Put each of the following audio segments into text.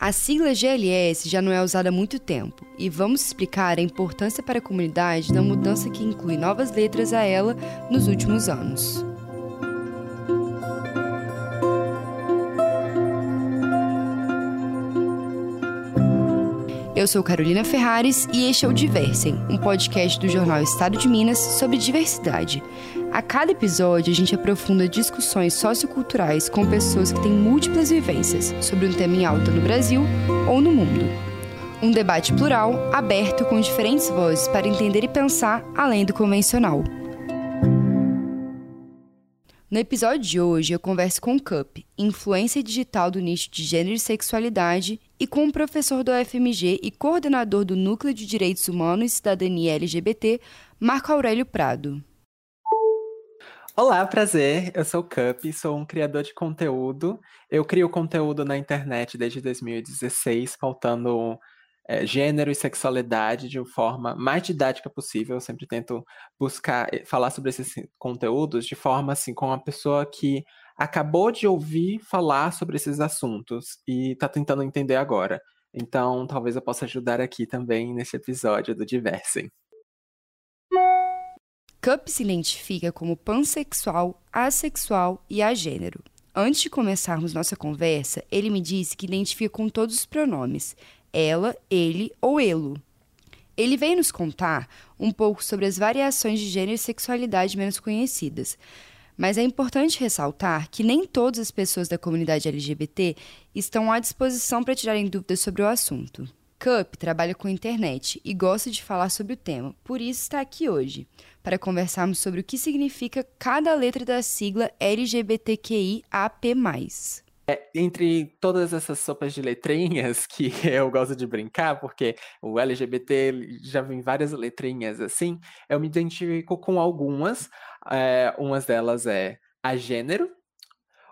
A sigla GLS já não é usada há muito tempo e vamos explicar a importância para a comunidade da mudança que inclui novas letras a ela nos últimos anos. Eu sou Carolina Ferrares e este é o Diversem, um podcast do jornal Estado de Minas sobre diversidade. A cada episódio, a gente aprofunda discussões socioculturais com pessoas que têm múltiplas vivências sobre um tema em alta no Brasil ou no mundo. Um debate plural, aberto com diferentes vozes para entender e pensar além do convencional. No episódio de hoje, eu converso com o Cup, influência digital do nicho de gênero e sexualidade, e com o professor do UFMG e coordenador do Núcleo de Direitos Humanos e Cidadania LGBT, Marco Aurélio Prado. Olá, prazer. Eu sou o Cup, sou um criador de conteúdo. Eu crio conteúdo na internet desde 2016, pautando é, gênero e sexualidade de uma forma mais didática possível. Eu sempre tento buscar eh, falar sobre esses conteúdos de forma assim com uma pessoa que acabou de ouvir falar sobre esses assuntos e está tentando entender agora. Então, talvez eu possa ajudar aqui também nesse episódio do Diversem. Cup se identifica como pansexual, assexual e agênero. Antes de começarmos nossa conversa, ele me disse que identifica com todos os pronomes: ela, ele ou elo. Ele veio nos contar um pouco sobre as variações de gênero e sexualidade menos conhecidas. Mas é importante ressaltar que nem todas as pessoas da comunidade LGBT estão à disposição para tirarem dúvidas sobre o assunto. Cup trabalha com internet e gosta de falar sobre o tema, por isso está aqui hoje, para conversarmos sobre o que significa cada letra da sigla LGBTQIAP+. É, entre todas essas sopas de letrinhas que eu gosto de brincar, porque o LGBT já vem várias letrinhas assim, eu me identifico com algumas. É, umas delas é a gênero,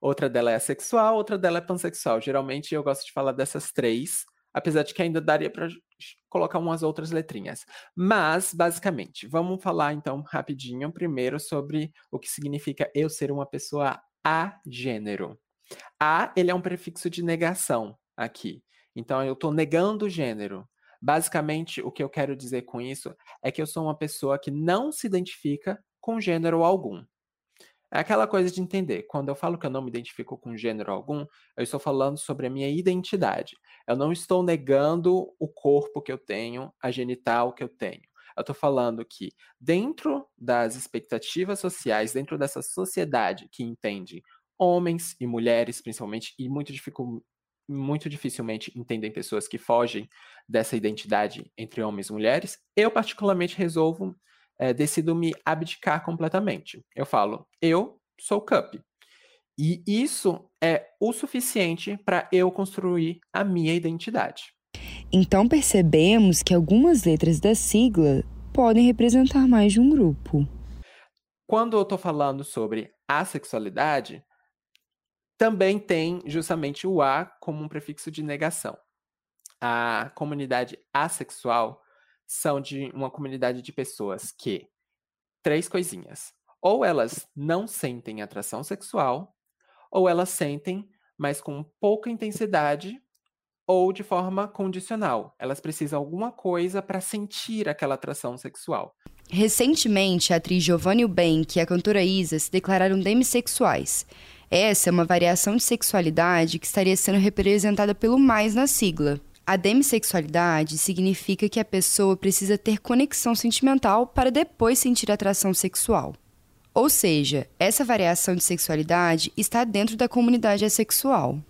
outra dela é sexual, outra dela é pansexual. Geralmente eu gosto de falar dessas três, apesar de que ainda daria para colocar umas outras letrinhas. Mas, basicamente, vamos falar então rapidinho primeiro sobre o que significa eu ser uma pessoa a gênero. A, ele é um prefixo de negação aqui. Então, eu estou negando o gênero. Basicamente, o que eu quero dizer com isso é que eu sou uma pessoa que não se identifica com gênero algum. É aquela coisa de entender. Quando eu falo que eu não me identifico com gênero algum, eu estou falando sobre a minha identidade. Eu não estou negando o corpo que eu tenho, a genital que eu tenho. Eu estou falando que, dentro das expectativas sociais, dentro dessa sociedade que entende homens e mulheres, principalmente, e muito, dificu muito dificilmente entendem pessoas que fogem dessa identidade entre homens e mulheres. Eu, particularmente, resolvo, é, decido me abdicar completamente. Eu falo, eu sou Cup. E isso é o suficiente para eu construir a minha identidade. Então percebemos que algumas letras da sigla podem representar mais de um grupo. Quando eu estou falando sobre assexualidade, também tem justamente o a como um prefixo de negação. A comunidade assexual são de uma comunidade de pessoas que três coisinhas. Ou elas não sentem atração sexual, ou elas sentem, mas com pouca intensidade ou de forma condicional. Elas precisam alguma coisa para sentir aquela atração sexual. Recentemente, a atriz Giovanni Bank e a cantora Isa se declararam demissexuais. Essa é uma variação de sexualidade que estaria sendo representada pelo mais na sigla. A demissexualidade significa que a pessoa precisa ter conexão sentimental para depois sentir atração sexual. Ou seja, essa variação de sexualidade está dentro da comunidade assexual.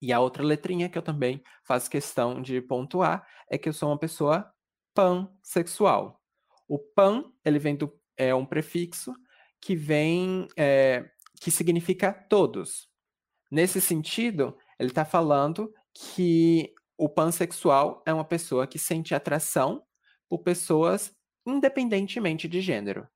E a outra letrinha que eu também faço questão de pontuar é que eu sou uma pessoa pansexual. O pan, ele vem do é um prefixo que vem é, que significa todos. Nesse sentido, ele está falando que o pansexual é uma pessoa que sente atração por pessoas independentemente de gênero.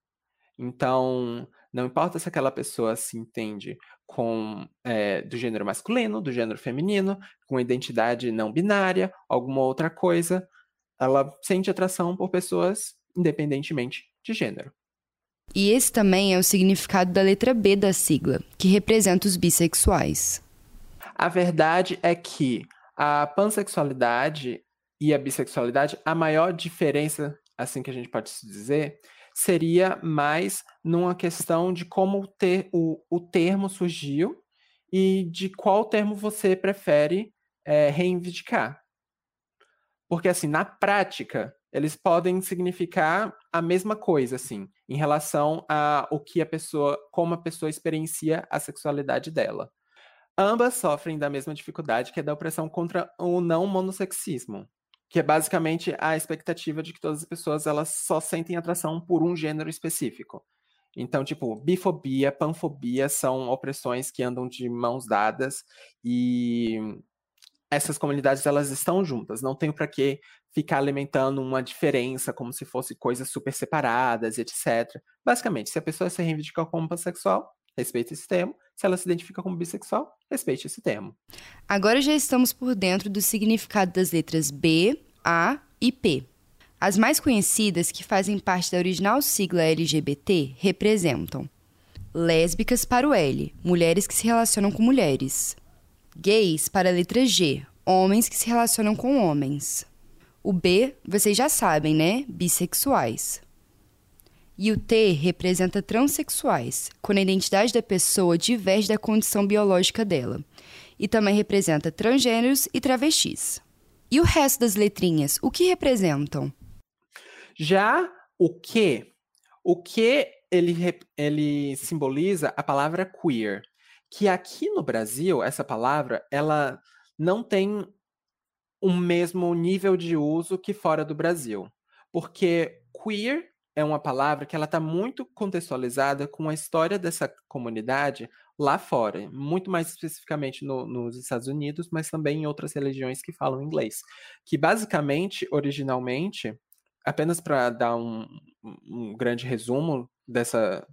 Então, não importa se aquela pessoa se entende com é, do gênero masculino, do gênero feminino, com identidade não binária, alguma outra coisa, ela sente atração por pessoas independentemente de gênero. E esse também é o significado da letra B da sigla, que representa os bissexuais. A verdade é que a pansexualidade e a bissexualidade, a maior diferença, assim que a gente pode dizer, seria mais numa questão de como ter, o, o termo surgiu e de qual termo você prefere é, reivindicar. Porque, assim, na prática, eles podem significar a mesma coisa, assim, em relação a o que a pessoa, como a pessoa experiencia a sexualidade dela. Ambas sofrem da mesma dificuldade, que é da opressão contra o não monossexismo, que é basicamente a expectativa de que todas as pessoas elas só sentem atração por um gênero específico. Então, tipo, bifobia, panfobia são opressões que andam de mãos dadas e essas comunidades elas estão juntas. Não tem para que ficar alimentando uma diferença como se fosse coisas super separadas, etc. Basicamente, se a pessoa se reivindica como pansexual, respeite esse termo. Se ela se identifica como bissexual, respeite esse termo. Agora já estamos por dentro do significado das letras B, A e P. As mais conhecidas, que fazem parte da original sigla LGBT, representam lésbicas para o L, mulheres que se relacionam com mulheres. Gays para a letra G, homens que se relacionam com homens. O B, vocês já sabem, né? Bissexuais. E o T representa transexuais, quando a identidade da pessoa diverge da condição biológica dela. E também representa transgêneros e travestis. E o resto das letrinhas, o que representam? Já o que? O que ele, ele simboliza a palavra queer, que aqui no Brasil, essa palavra, ela não tem o mesmo nível de uso que fora do Brasil. Porque queer é uma palavra que ela está muito contextualizada com a história dessa comunidade lá fora, muito mais especificamente no, nos Estados Unidos, mas também em outras religiões que falam inglês. Que basicamente, originalmente, apenas para dar um, um grande resumo dessa,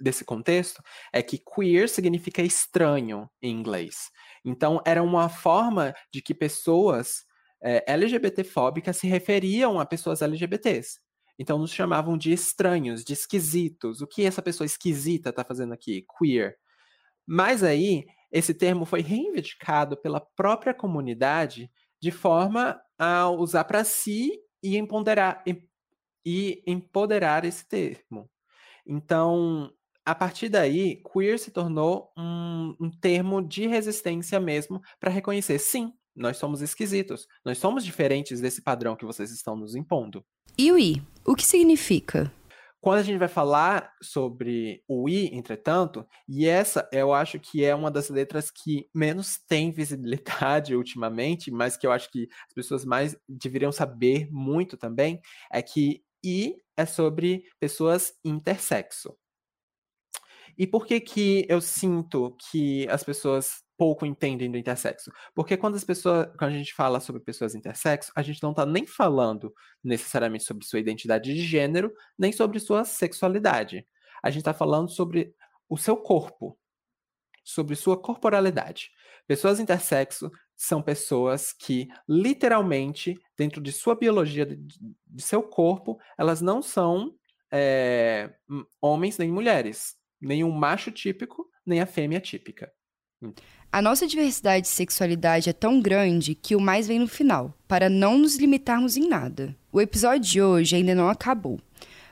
desse contexto, é que queer significa estranho em inglês. Então, era uma forma de que pessoas eh, LGBT-fóbicas se referiam a pessoas LGBTs. Então, nos chamavam de estranhos, de esquisitos. O que essa pessoa esquisita está fazendo aqui? Queer. Mas aí, esse termo foi reivindicado pela própria comunidade de forma a usar para si e empoderar, e empoderar esse termo. Então, a partir daí, queer se tornou um, um termo de resistência mesmo para reconhecer, sim, nós somos esquisitos, nós somos diferentes desse padrão que vocês estão nos impondo. E o I? O que significa? Quando a gente vai falar sobre o I, entretanto, e essa eu acho que é uma das letras que menos tem visibilidade ultimamente, mas que eu acho que as pessoas mais deveriam saber muito também, é que I é sobre pessoas intersexo. E por que que eu sinto que as pessoas pouco entendem do intersexo? Porque quando as pessoas, quando a gente fala sobre pessoas intersexo, a gente não está nem falando necessariamente sobre sua identidade de gênero, nem sobre sua sexualidade. A gente está falando sobre o seu corpo, sobre sua corporalidade. Pessoas intersexo são pessoas que, literalmente, dentro de sua biologia, de, de seu corpo, elas não são é, homens nem mulheres nem o macho típico, nem a fêmea típica. A nossa diversidade de sexualidade é tão grande que o mais vem no final, para não nos limitarmos em nada. O episódio de hoje ainda não acabou.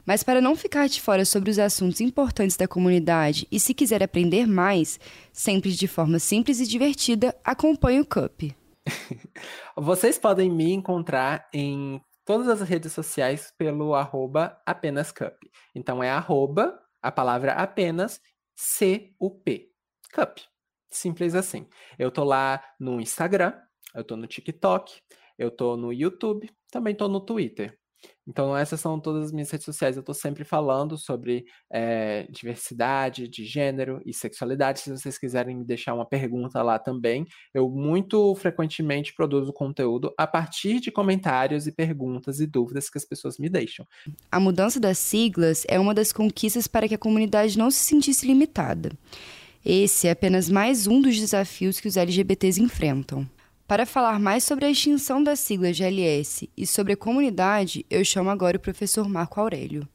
Mas para não ficar de fora sobre os assuntos importantes da comunidade e se quiser aprender mais, sempre de forma simples e divertida, acompanhe o Cup. Vocês podem me encontrar em todas as redes sociais pelo arroba apenas cup. Então é arroba a palavra apenas C-U-P. Cup. Simples assim. Eu tô lá no Instagram, eu tô no TikTok, eu tô no YouTube, também tô no Twitter. Então, essas são todas as minhas redes sociais. Eu estou sempre falando sobre é, diversidade de gênero e sexualidade. Se vocês quiserem me deixar uma pergunta lá também, eu muito frequentemente produzo conteúdo a partir de comentários e perguntas e dúvidas que as pessoas me deixam. A mudança das siglas é uma das conquistas para que a comunidade não se sentisse limitada. Esse é apenas mais um dos desafios que os LGBTs enfrentam. Para falar mais sobre a extinção da sigla GLS e sobre a comunidade, eu chamo agora o professor Marco Aurélio.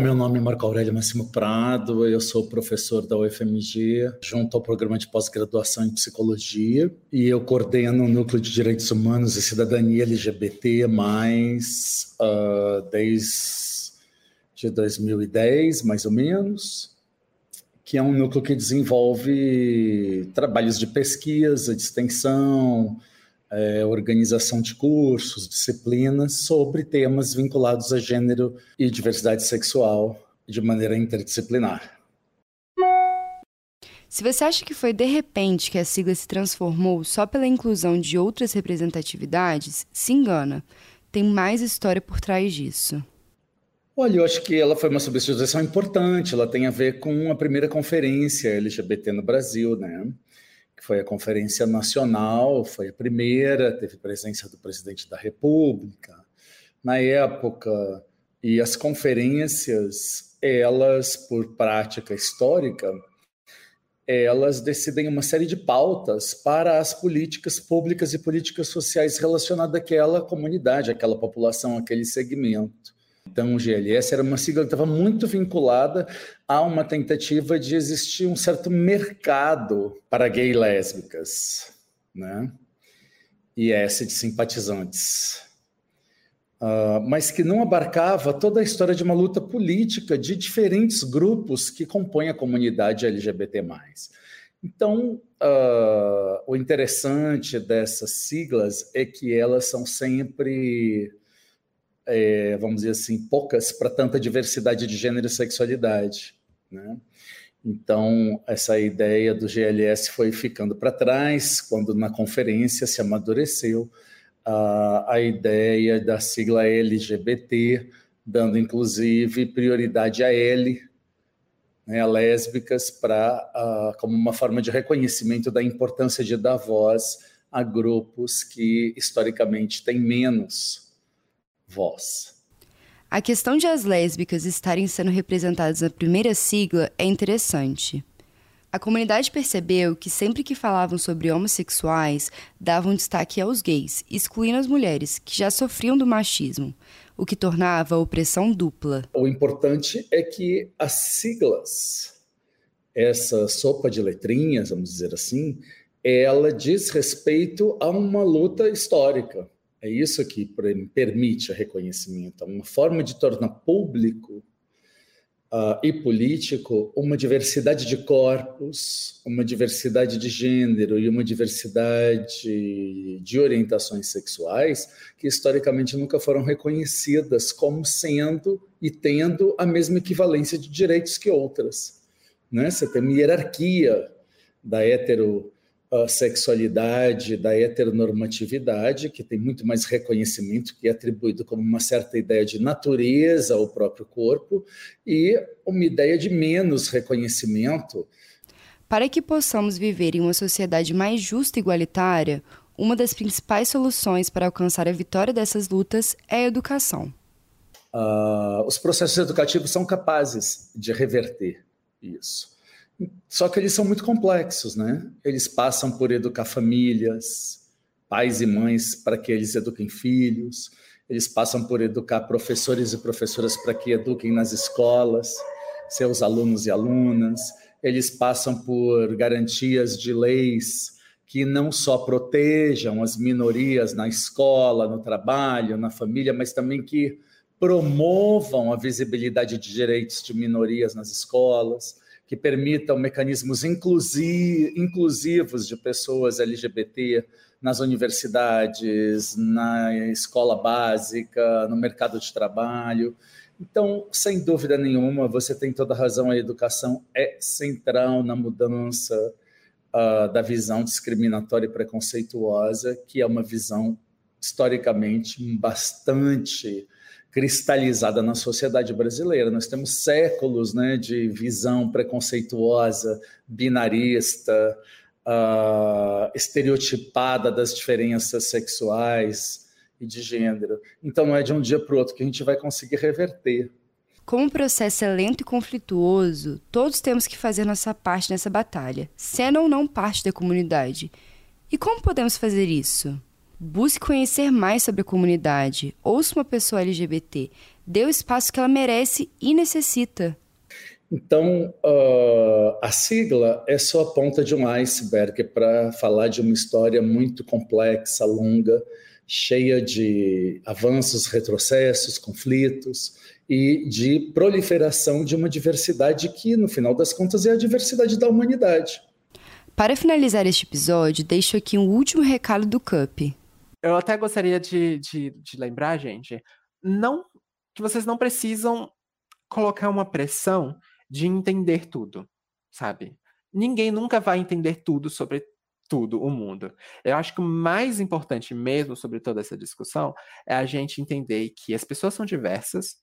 Meu nome é Marco Aurélio Máximo Prado, eu sou professor da UFMG, junto ao programa de pós-graduação em psicologia, e eu coordeno o Núcleo de Direitos Humanos e Cidadania LGBT, mais uh, desde 2010, mais ou menos, que é um núcleo que desenvolve trabalhos de pesquisa, de extensão, é, organização de cursos, disciplinas sobre temas vinculados a gênero e diversidade sexual de maneira interdisciplinar. Se você acha que foi de repente que a sigla se transformou só pela inclusão de outras representatividades, se engana. Tem mais história por trás disso. Olha, eu acho que ela foi uma substituição importante. Ela tem a ver com a primeira conferência LGBT no Brasil, né? que foi a Conferência Nacional, foi a primeira, teve presença do presidente da República na época, e as conferências, elas, por prática histórica, elas decidem uma série de pautas para as políticas públicas e políticas sociais relacionadas àquela comunidade, àquela população, àquele segmento. Então, o GLS era uma sigla que estava muito vinculada a uma tentativa de existir um certo mercado para gay e lésbicas, né? E essa de simpatizantes. Uh, mas que não abarcava toda a história de uma luta política de diferentes grupos que compõem a comunidade LGBT. Então, uh, o interessante dessas siglas é que elas são sempre é, vamos dizer assim, poucas para tanta diversidade de gênero e sexualidade. Né? Então, essa ideia do GLS foi ficando para trás, quando na conferência se amadureceu a, a ideia da sigla LGBT, dando inclusive prioridade a L, né, a lésbicas, pra, como uma forma de reconhecimento da importância de dar voz a grupos que historicamente têm menos voz. A questão de as lésbicas estarem sendo representadas na primeira sigla é interessante. A comunidade percebeu que sempre que falavam sobre homossexuais, davam destaque aos gays, excluindo as mulheres, que já sofriam do machismo, o que tornava a opressão dupla. O importante é que as siglas, essa sopa de letrinhas, vamos dizer assim, ela diz respeito a uma luta histórica. É isso que permite o reconhecimento, uma forma de tornar público uh, e político uma diversidade de corpos, uma diversidade de gênero e uma diversidade de orientações sexuais que historicamente nunca foram reconhecidas como sendo e tendo a mesma equivalência de direitos que outras. Né? Você tem uma hierarquia da hetero a sexualidade, da heteronormatividade, que tem muito mais reconhecimento, que é atribuído como uma certa ideia de natureza ao próprio corpo, e uma ideia de menos reconhecimento. Para que possamos viver em uma sociedade mais justa e igualitária, uma das principais soluções para alcançar a vitória dessas lutas é a educação. Uh, os processos educativos são capazes de reverter isso. Só que eles são muito complexos, né? Eles passam por educar famílias, pais e mães para que eles eduquem filhos, eles passam por educar professores e professoras para que eduquem nas escolas seus alunos e alunas, eles passam por garantias de leis que não só protejam as minorias na escola, no trabalho, na família, mas também que promovam a visibilidade de direitos de minorias nas escolas que permitam mecanismos inclusi inclusivos de pessoas LGBT nas universidades, na escola básica, no mercado de trabalho. Então, sem dúvida nenhuma, você tem toda a razão, a educação é central na mudança uh, da visão discriminatória e preconceituosa, que é uma visão historicamente bastante cristalizada na sociedade brasileira. Nós temos séculos né, de visão preconceituosa, binarista, uh, estereotipada das diferenças sexuais e de gênero. Então, não é de um dia para o outro que a gente vai conseguir reverter. Como o processo é lento e conflituoso, todos temos que fazer nossa parte nessa batalha, sendo ou não parte da comunidade. E como podemos fazer isso? Busque conhecer mais sobre a comunidade. Ouça uma pessoa LGBT. Dê o espaço que ela merece e necessita. Então, uh, a sigla é só a ponta de um iceberg para falar de uma história muito complexa, longa, cheia de avanços, retrocessos, conflitos e de proliferação de uma diversidade que, no final das contas, é a diversidade da humanidade. Para finalizar este episódio, deixo aqui um último recado do CUP. Eu até gostaria de, de, de lembrar, gente, não que vocês não precisam colocar uma pressão de entender tudo, sabe? Ninguém nunca vai entender tudo sobre tudo o mundo. Eu acho que o mais importante mesmo sobre toda essa discussão é a gente entender que as pessoas são diversas,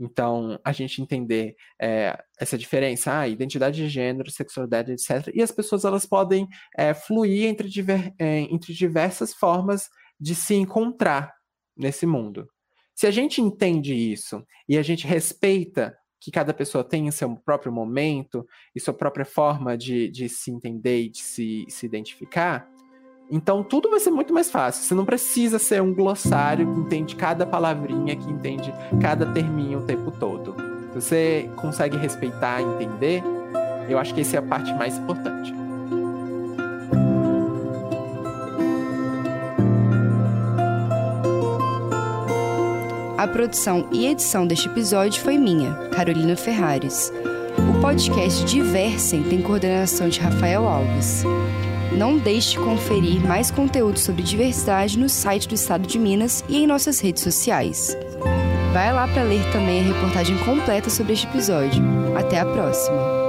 então, a gente entender é, essa diferença, ah, identidade de gênero, sexualidade, etc. E as pessoas elas podem é, fluir entre, diver, é, entre diversas formas de se encontrar nesse mundo. Se a gente entende isso e a gente respeita que cada pessoa tem seu próprio momento e sua própria forma de, de se entender e de se, se identificar, então tudo vai ser muito mais fácil. Você não precisa ser um glossário que entende cada palavrinha, que entende cada terminho o tempo todo. Você consegue respeitar entender, eu acho que essa é a parte mais importante. A produção e edição deste episódio foi minha, Carolina Ferrares. O podcast Diversem tem coordenação de Rafael Alves. Não deixe de conferir mais conteúdo sobre diversidade no site do Estado de Minas e em nossas redes sociais. Vai lá para ler também a reportagem completa sobre este episódio. Até a próxima!